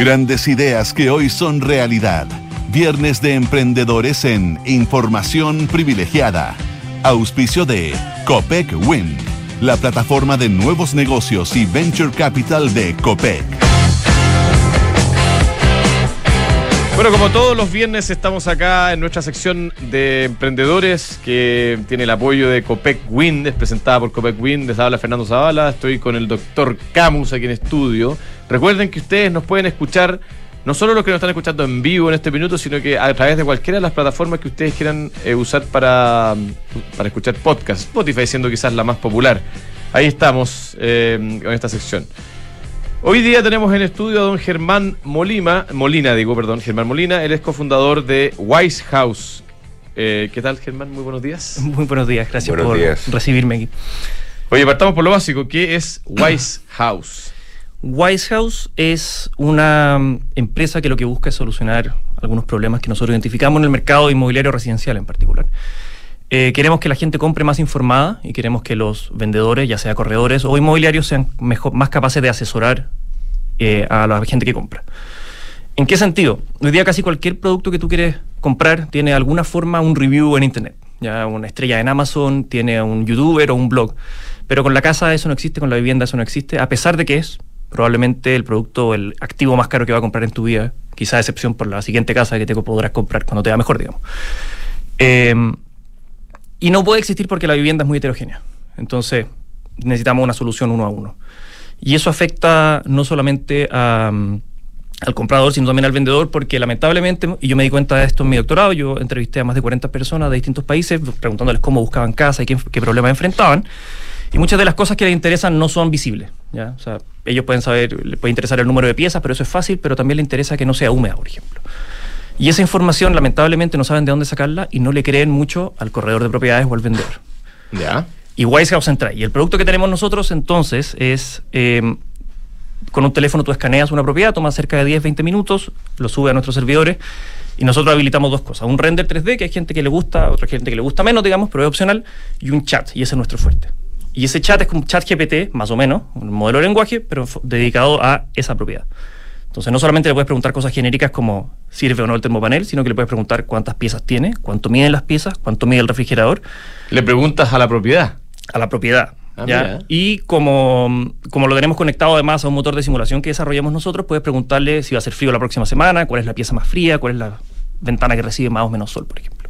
Grandes ideas que hoy son realidad. Viernes de Emprendedores en Información Privilegiada. Auspicio de Copec Win, la plataforma de nuevos negocios y venture capital de Copec. Bueno, como todos los viernes estamos acá en nuestra sección de emprendedores que tiene el apoyo de Copec Wind, es presentada por Copec Wind, les habla Fernando Zavala, estoy con el doctor Camus aquí en estudio. Recuerden que ustedes nos pueden escuchar, no solo los que nos están escuchando en vivo en este minuto, sino que a través de cualquiera de las plataformas que ustedes quieran eh, usar para, para escuchar podcast, Spotify siendo quizás la más popular. Ahí estamos eh, con esta sección. Hoy día tenemos en estudio a don Germán Molina, Molina digo, perdón, Germán Molina, él es cofundador de Wise House. Eh, ¿Qué tal, Germán? Muy buenos días. Muy buenos días, gracias Buenos por días. recibirme aquí. Oye, partamos por lo básico, ¿qué es Wise House? Wise House es una mm, empresa que lo que busca es solucionar algunos problemas que nosotros identificamos en el mercado inmobiliario residencial en particular. Eh, queremos que la gente compre más informada y queremos que los vendedores, ya sea corredores o inmobiliarios, sean mejor, más capaces de asesorar eh, a la gente que compra. ¿En qué sentido? Hoy día casi cualquier producto que tú quieres comprar tiene de alguna forma un review en Internet. Ya una estrella en Amazon, tiene un youtuber o un blog. Pero con la casa eso no existe, con la vivienda eso no existe, a pesar de que es probablemente el producto el activo más caro que va a comprar en tu vida, quizá a excepción por la siguiente casa que te podrás comprar cuando te va mejor, digamos. Eh, y no puede existir porque la vivienda es muy heterogénea. Entonces, necesitamos una solución uno a uno. Y eso afecta no solamente a, mm, al comprador, sino también al vendedor, porque lamentablemente, y yo me di cuenta de esto en mi doctorado, yo entrevisté a más de 40 personas de distintos países preguntándoles cómo buscaban casa y qué, qué problemas enfrentaban. Y muchas de las cosas que les interesan no son visibles. ¿ya? O sea, ellos pueden saber, les puede interesar el número de piezas, pero eso es fácil, pero también les interesa que no sea húmeda, por ejemplo. Y esa información, lamentablemente, no saben de dónde sacarla y no le creen mucho al corredor de propiedades o al vendedor. ¿Ya? Y Wise House entra. Y el producto que tenemos nosotros entonces es, eh, con un teléfono tú escaneas una propiedad, toma cerca de 10, 20 minutos, lo sube a nuestros servidores y nosotros habilitamos dos cosas. Un render 3D, que hay gente que le gusta, otra gente que le gusta menos, digamos, pero es opcional, y un chat, y ese es nuestro fuerte. Y ese chat es como chat GPT, más o menos, un modelo de lenguaje, pero dedicado a esa propiedad. Entonces, no solamente le puedes preguntar cosas genéricas como sirve o no el termopanel, sino que le puedes preguntar cuántas piezas tiene, cuánto miden las piezas, cuánto mide el refrigerador, Le preguntas a la propiedad. A la propiedad. Ah. Y como, como lo tenemos conectado además a un motor de simulación que desarrollamos nosotros, puedes preguntarle si va a ser frío la próxima semana, cuál es la pieza más fría, cuál es la ventana que recibe más o menos sol, por ejemplo.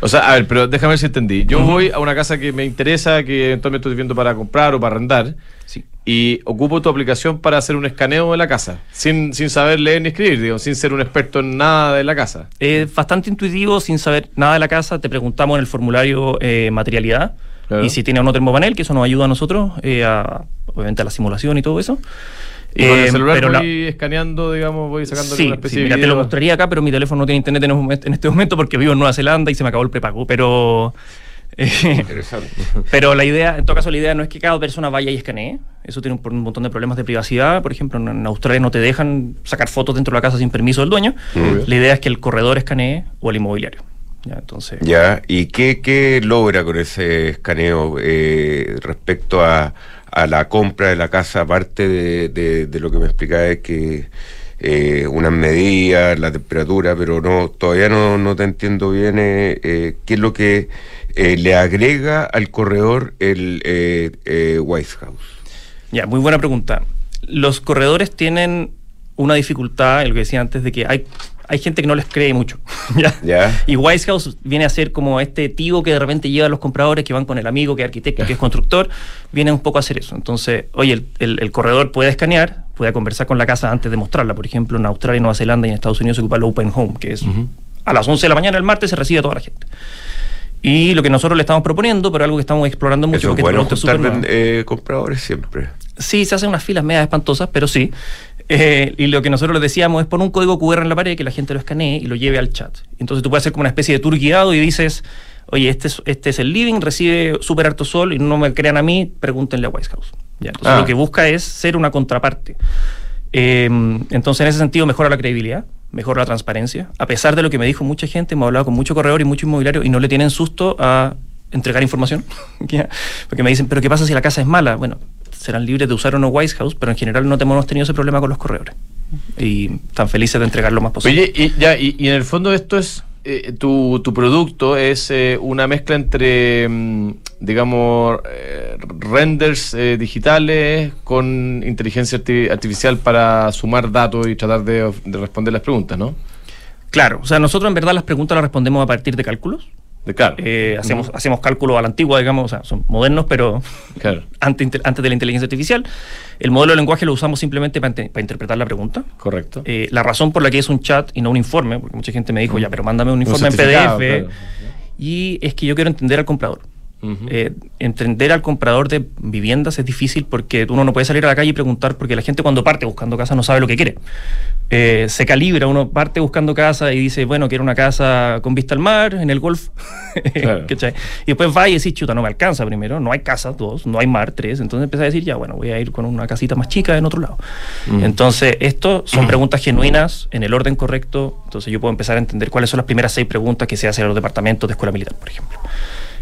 O sea, a ver, pero déjame ver si entendí. Yo voy a una casa que me interesa, que eventualmente estoy viendo para comprar o para arrendar, Sí. Y ocupo tu aplicación para hacer un escaneo de la casa, sin, sin saber leer ni escribir, digo, sin ser un experto en nada de la casa. Es bastante intuitivo, sin saber nada de la casa, te preguntamos en el formulario eh, materialidad Claro. y si tiene o no termopanel, que eso nos ayuda a nosotros, eh, a, obviamente a la simulación y todo eso. Y con el Eh, celular pero la- voy escaneando, digamos, voy sacando Sí, una especie sí, de mira, te lo mostraría acá, pero mi teléfono no tiene internet en, este momento porque vivo en Nueva Zelanda y se me acabó el prepago. Pero, Interesante. pero la idea, en todo caso, la idea no es que cada persona vaya y escanee. Eso tiene un, montón de problemas de privacidad. Por ejemplo, en, en Australia no te dejan sacar fotos dentro de la casa sin permiso del dueño. La idea es que el corredor escanee o el inmobiliario. Ya, entonces, Ya, ¿y qué, qué logra con ese escaneo eh, respecto a, a la compra de la casa, aparte de, de- de lo que me explicaba, es que eh, unas medidas, la temperatura, pero no todavía no, no te entiendo bien eh, eh, qué es lo que eh, le agrega al corredor el eh, Wise House. Ya, muy buena pregunta. Los corredores tienen una dificultad, lo que decía antes, de que hay, hay gente que no les cree mucho. ¿ya? Ya. Y Wise House viene a ser como este tío que de repente lleva a los compradores que van con el amigo que es arquitecto, que es constructor, viene un poco a hacer eso. Entonces, oye, el, el- el corredor puede escanear, puede conversar con la casa antes de mostrarla. Por ejemplo, en Australia, Nueva Zelanda y en Estados Unidos se ocupa el Open Home, que es a las 11 de la mañana el martes se recibe a toda la gente. Y lo que nosotros le estamos proponiendo, pero algo que estamos explorando mucho, Eso es porque bueno es eh, compradores siempre. Sí, se hacen unas filas medias espantosas, pero sí. Eh, y lo que nosotros les decíamos es pon un código QR en la pared que la gente lo escanee y lo lleve al chat. Entonces tú puedes hacer como una especie de tour guiado y dices, oye, este es, este es el living, recibe súper harto sol y no me crean a mí, pregúntenle a Wise House. Ya, entonces Ah. lo que busca es ser una contraparte. Eh, entonces en ese sentido mejora la credibilidad, mejora la transparencia. A pesar de lo que me dijo mucha gente, hemos hablado con mucho corredor y mucho inmobiliario y no le tienen susto a entregar información. Porque me dicen, pero ¿qué pasa si la casa es mala? Bueno, serán libres de usar o no Wise House, pero en general no hemos tenido ese problema con los corredores. y están felices de entregar lo más posible. Oye, y, ya, y, y en el fondo esto es, eh, tu, tu producto es eh, una mezcla entre, mm, digamos, eh, renders eh, digitales con inteligencia arti- artificial para sumar datos y tratar de, de responder las preguntas, ¿no? Claro, o sea, nosotros en verdad las preguntas las respondemos a partir de cálculos. De, claro. Eh, hacemos, hacemos cálculos a la antigua, digamos, o sea, son modernos, pero claro, antes, antes de la inteligencia artificial. El modelo de lenguaje lo usamos simplemente para, inte- para interpretar la pregunta. correcto. Eh, la razón por la que es un chat y no un informe, porque mucha gente me dijo, ya, pero mándame un Un informe en PDF. claro. Y es que yo quiero entender al comprador. Eh, entender al comprador de viviendas es difícil porque uno no puede salir a la calle y preguntar, porque la gente cuando parte buscando casa no sabe lo que quiere. Eh, se calibra, uno parte buscando casa y dice, bueno, quiero una casa con vista al mar, en el golf. Y después va y decís, chuta, no me alcanza primero, no hay casa, dos, no hay mar, tres. Entonces empieza a decir, ya, bueno, voy a ir con una casita más chica en otro lado. Entonces, esto son preguntas genuinas, en el orden correcto. Entonces yo puedo empezar a entender cuáles son las primeras seis preguntas que se hacen a los departamentos de escuela militar, por ejemplo.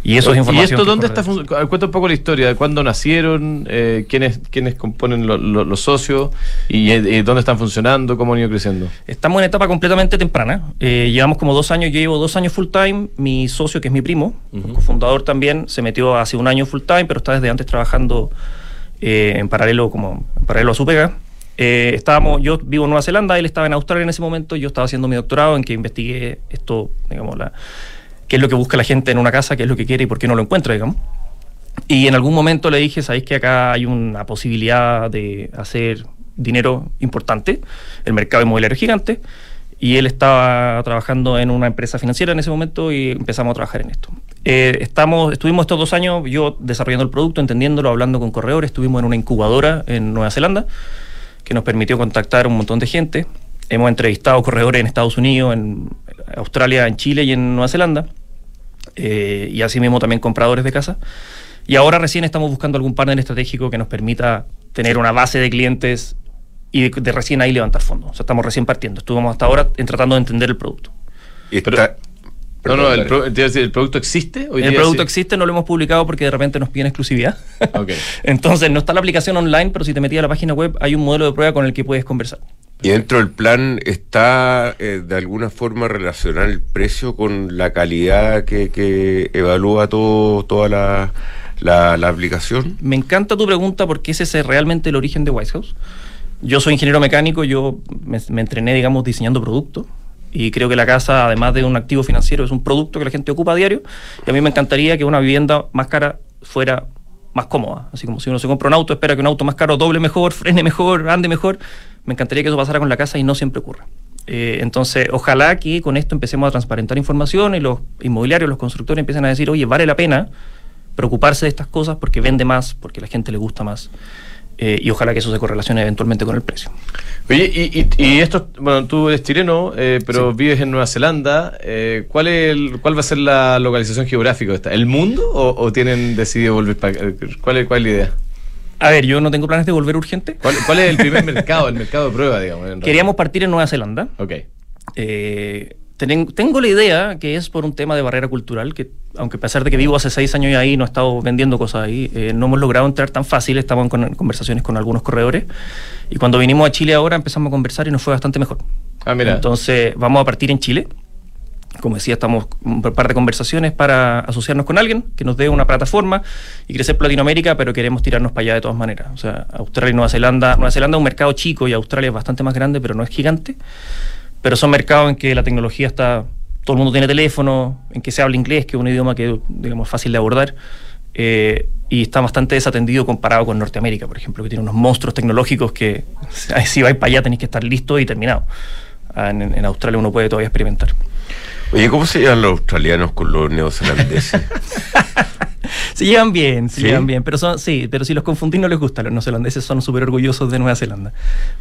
Y eso es información. ¿Y esto dónde está? Cuenta un poco la historia de cuándo nacieron, eh, quiénes, quiénes componen lo- lo- los socios y eh, eh, dónde están funcionando, cómo han ido creciendo. Estamos en etapa completamente temprana. Eh, llevamos como dos años, yo llevo dos años full time. Mi socio, que es mi primo, cofundador también, se metió hace un año full time, pero está desde antes trabajando en paralelo como en paralelo a su pega. Eh, estábamos, yo vivo en Nueva Zelanda, él estaba en Australia en ese momento, yo estaba haciendo mi doctorado en que investigué esto, digamos, la, qué es lo que busca la gente en una casa, qué es lo que quiere y por qué no lo encuentra, digamos. Y en algún momento le dije, sabéis que acá hay una posibilidad de hacer dinero importante, el mercado inmobiliario es gigante, y él estaba trabajando en una empresa financiera en ese momento y empezamos a trabajar en esto. Eh, estamos, estuvimos estos dos años yo desarrollando el producto, entendiéndolo, hablando con corredores, estuvimos en una incubadora en Nueva Zelanda que nos permitió contactar un montón de gente. Hemos entrevistado corredores en Estados Unidos, en Australia, en Chile y en Nueva Zelanda eh, y asimismo también compradores de casa. Y ahora recién estamos buscando algún partner estratégico que nos permita tener una base de clientes y de, de recién ahí levantar fondos. O sea, estamos recién partiendo. Estuvimos hasta ahora en tratando de entender el producto. Y Pero- está- No, no, el, pro- ¿el producto existe? Hoy el día producto sí. existe, no lo hemos publicado porque de repente nos piden exclusividad. Ok. Entonces no está la aplicación online, pero si te metías a la página web hay un modelo de prueba con el que puedes conversar. Y dentro del plan está eh, de alguna forma relacionar el precio con la calidad que, que evalúa todo, toda la, la, la aplicación. Me encanta tu pregunta porque ese es realmente el origen de White House. Yo soy ingeniero mecánico, yo me, me entrené, digamos, diseñando productos. Y creo que la casa, además de un activo financiero, es un producto que la gente ocupa a diario. Y a mí me encantaría que una vivienda más cara fuera más cómoda. Así como si uno se compra un auto, espera que un auto más caro doble mejor, frene mejor, ande mejor. Me encantaría que eso pasara con la casa y no siempre ocurre. Eh, entonces, ojalá que con esto empecemos a transparentar información y los inmobiliarios, los constructores empiecen a decir, oye, vale la pena preocuparse de estas cosas porque vende más, porque a la gente le gusta más. Eh, y ojalá que eso se correlacione eventualmente con el precio. Oye, y, y, y esto, bueno, tú eres chileno, eh, pero vives en Nueva Zelanda. eh, ¿cuál, es el- ¿Cuál va a ser la localización geográfica de esta? ¿El mundo o, o tienen decidido volver para ¿Cuál es, ¿Cuál es la idea? A ver, yo no tengo planes de volver urgente. ¿Cuál, cuál es el primer mercado, el mercado de prueba, digamos? Queríamos partir en Nueva Zelanda. Ok. Eh, tenen- tengo la idea que es por un tema de barrera cultural, que aunque a pesar de que vivo hace seis años ahí, no he estado vendiendo cosas ahí, eh, no hemos logrado entrar tan fácil, estamos en con- conversaciones con algunos corredores. Y cuando vinimos a Chile ahora empezamos a conversar y nos fue bastante mejor. Ah, mira. Entonces vamos a partir en Chile. Como decía, estamos un par de conversaciones para asociarnos con alguien que nos dé una plataforma y crecer por Latinoamérica, pero queremos tirarnos para allá de todas maneras. O sea, Australia y Nueva Zelanda. Nueva Zelanda es un mercado chico y Australia es bastante más grande, pero no es gigante. Pero son mercados en que la tecnología está. Todo el mundo tiene teléfono, en que se habla inglés, que es un idioma que digamos fácil de abordar. eh, y está bastante desatendido comparado con Norteamérica, por ejemplo, que tiene unos monstruos tecnológicos que si vais para allá tenéis que estar listo y terminado. Ah, En, en Australia uno puede todavía experimentar. Oye, ¿cómo se llevan los australianos con los neozelandeses? Se llevan bien, se ¿Sí? llevan bien, pero son, sí, pero si los confundís no les gusta, los neozelandeses son súper orgullosos de Nueva Zelanda.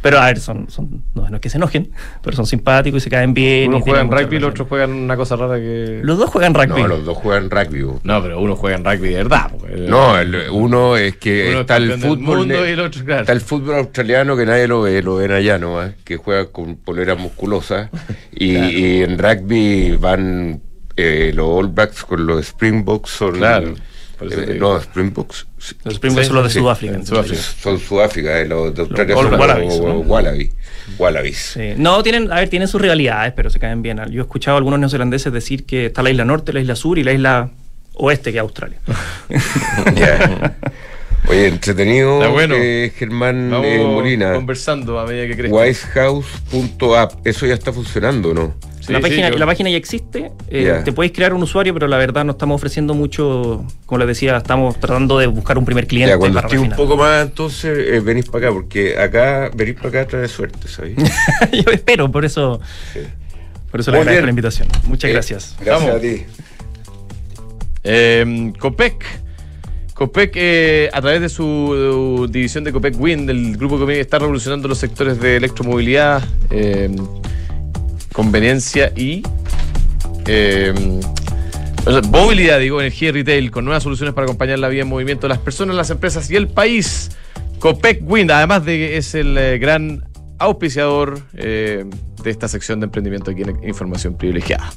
Pero a ver, son, son no, no es que se enojen, pero son simpáticos y se caen bien. Uno juega en rugby y el relación. otro juega en una cosa rara que. Los dos juegan rugby. no, los dos juegan rugby. No, pero uno juega en rugby de verdad. porque- No, el- uno es que Uno está el fútbol y el otro, claro. está el fútbol australiano que nadie lo ve, lo ven allá nomás, que juega con poleras musculosas y, Claro. y en rugby van eh, los All Blacks con los Springboks son Claro. Te Eh, digo. no, Springboks. Los Springboks son los de sí, Sudáfrica. en Sudáfrica. Son Sudáfrica, eh, los de Australia son Wallabies. Wallabies. Wallabies. Sí. No, tienen, a ver, tienen sus rivalidades, pero se caen bien. Yo he escuchado a algunos neozelandeses decir que está la isla norte, la isla sur y la isla oeste, que es Australia. Oye, entretenido, Está bueno. eh, Germán Vamos eh, Molina. conversando a medida que crezca. Wisehouse.app, eso ya está funcionando, ¿no? Sí, la, sí, página, yo- la página ya existe, eh, te puedes crear un usuario, pero la verdad no estamos ofreciendo mucho, como les decía, estamos tratando de buscar un primer cliente Ya, cuando para esté un poco más, entonces eh, venís para acá, porque acá, venís para acá trae suerte, ¿sabes? Yo espero, por eso, Sí. por eso le agradezco bien. la invitación. Muchas Eh, gracias. Gracias Vamos. a ti. Eh, Copec. Copec, eh, a través de su división de Copec Wind, el grupo que está revolucionando los sectores de electromovilidad, eh, conveniencia y eh, movilidad, digo, energía y retail, con nuevas soluciones para acompañar la vida en movimiento de las personas, las empresas y el país. Copec Wind, además de que es el eh, gran auspiciador eh, de esta sección de emprendimiento aquí en Información Privilegiada.